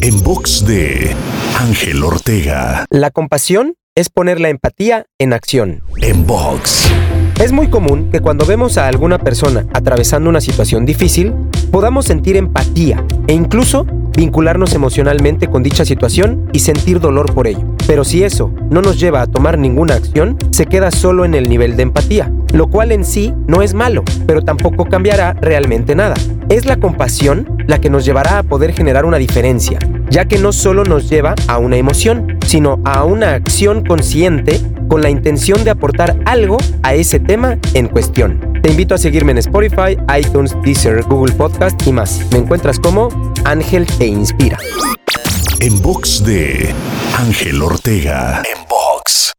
En box de Ángel Ortega. La compasión es poner la empatía en acción. En box. Es muy común que cuando vemos a alguna persona atravesando una situación difícil, podamos sentir empatía e incluso vincularnos emocionalmente con dicha situación y sentir dolor por ello. Pero si eso no nos lleva a tomar ninguna acción, se queda solo en el nivel de empatía, lo cual en sí no es malo, pero tampoco cambiará realmente nada. Es la compasión la que nos llevará a poder generar una diferencia, ya que no solo nos lleva a una emoción, sino a una acción consciente con la intención de aportar algo a ese tema en cuestión. Te invito a seguirme en Spotify, iTunes, Deezer, Google Podcast y más. Me encuentras como Ángel Te Inspira. En box de Ángel Ortega. En box.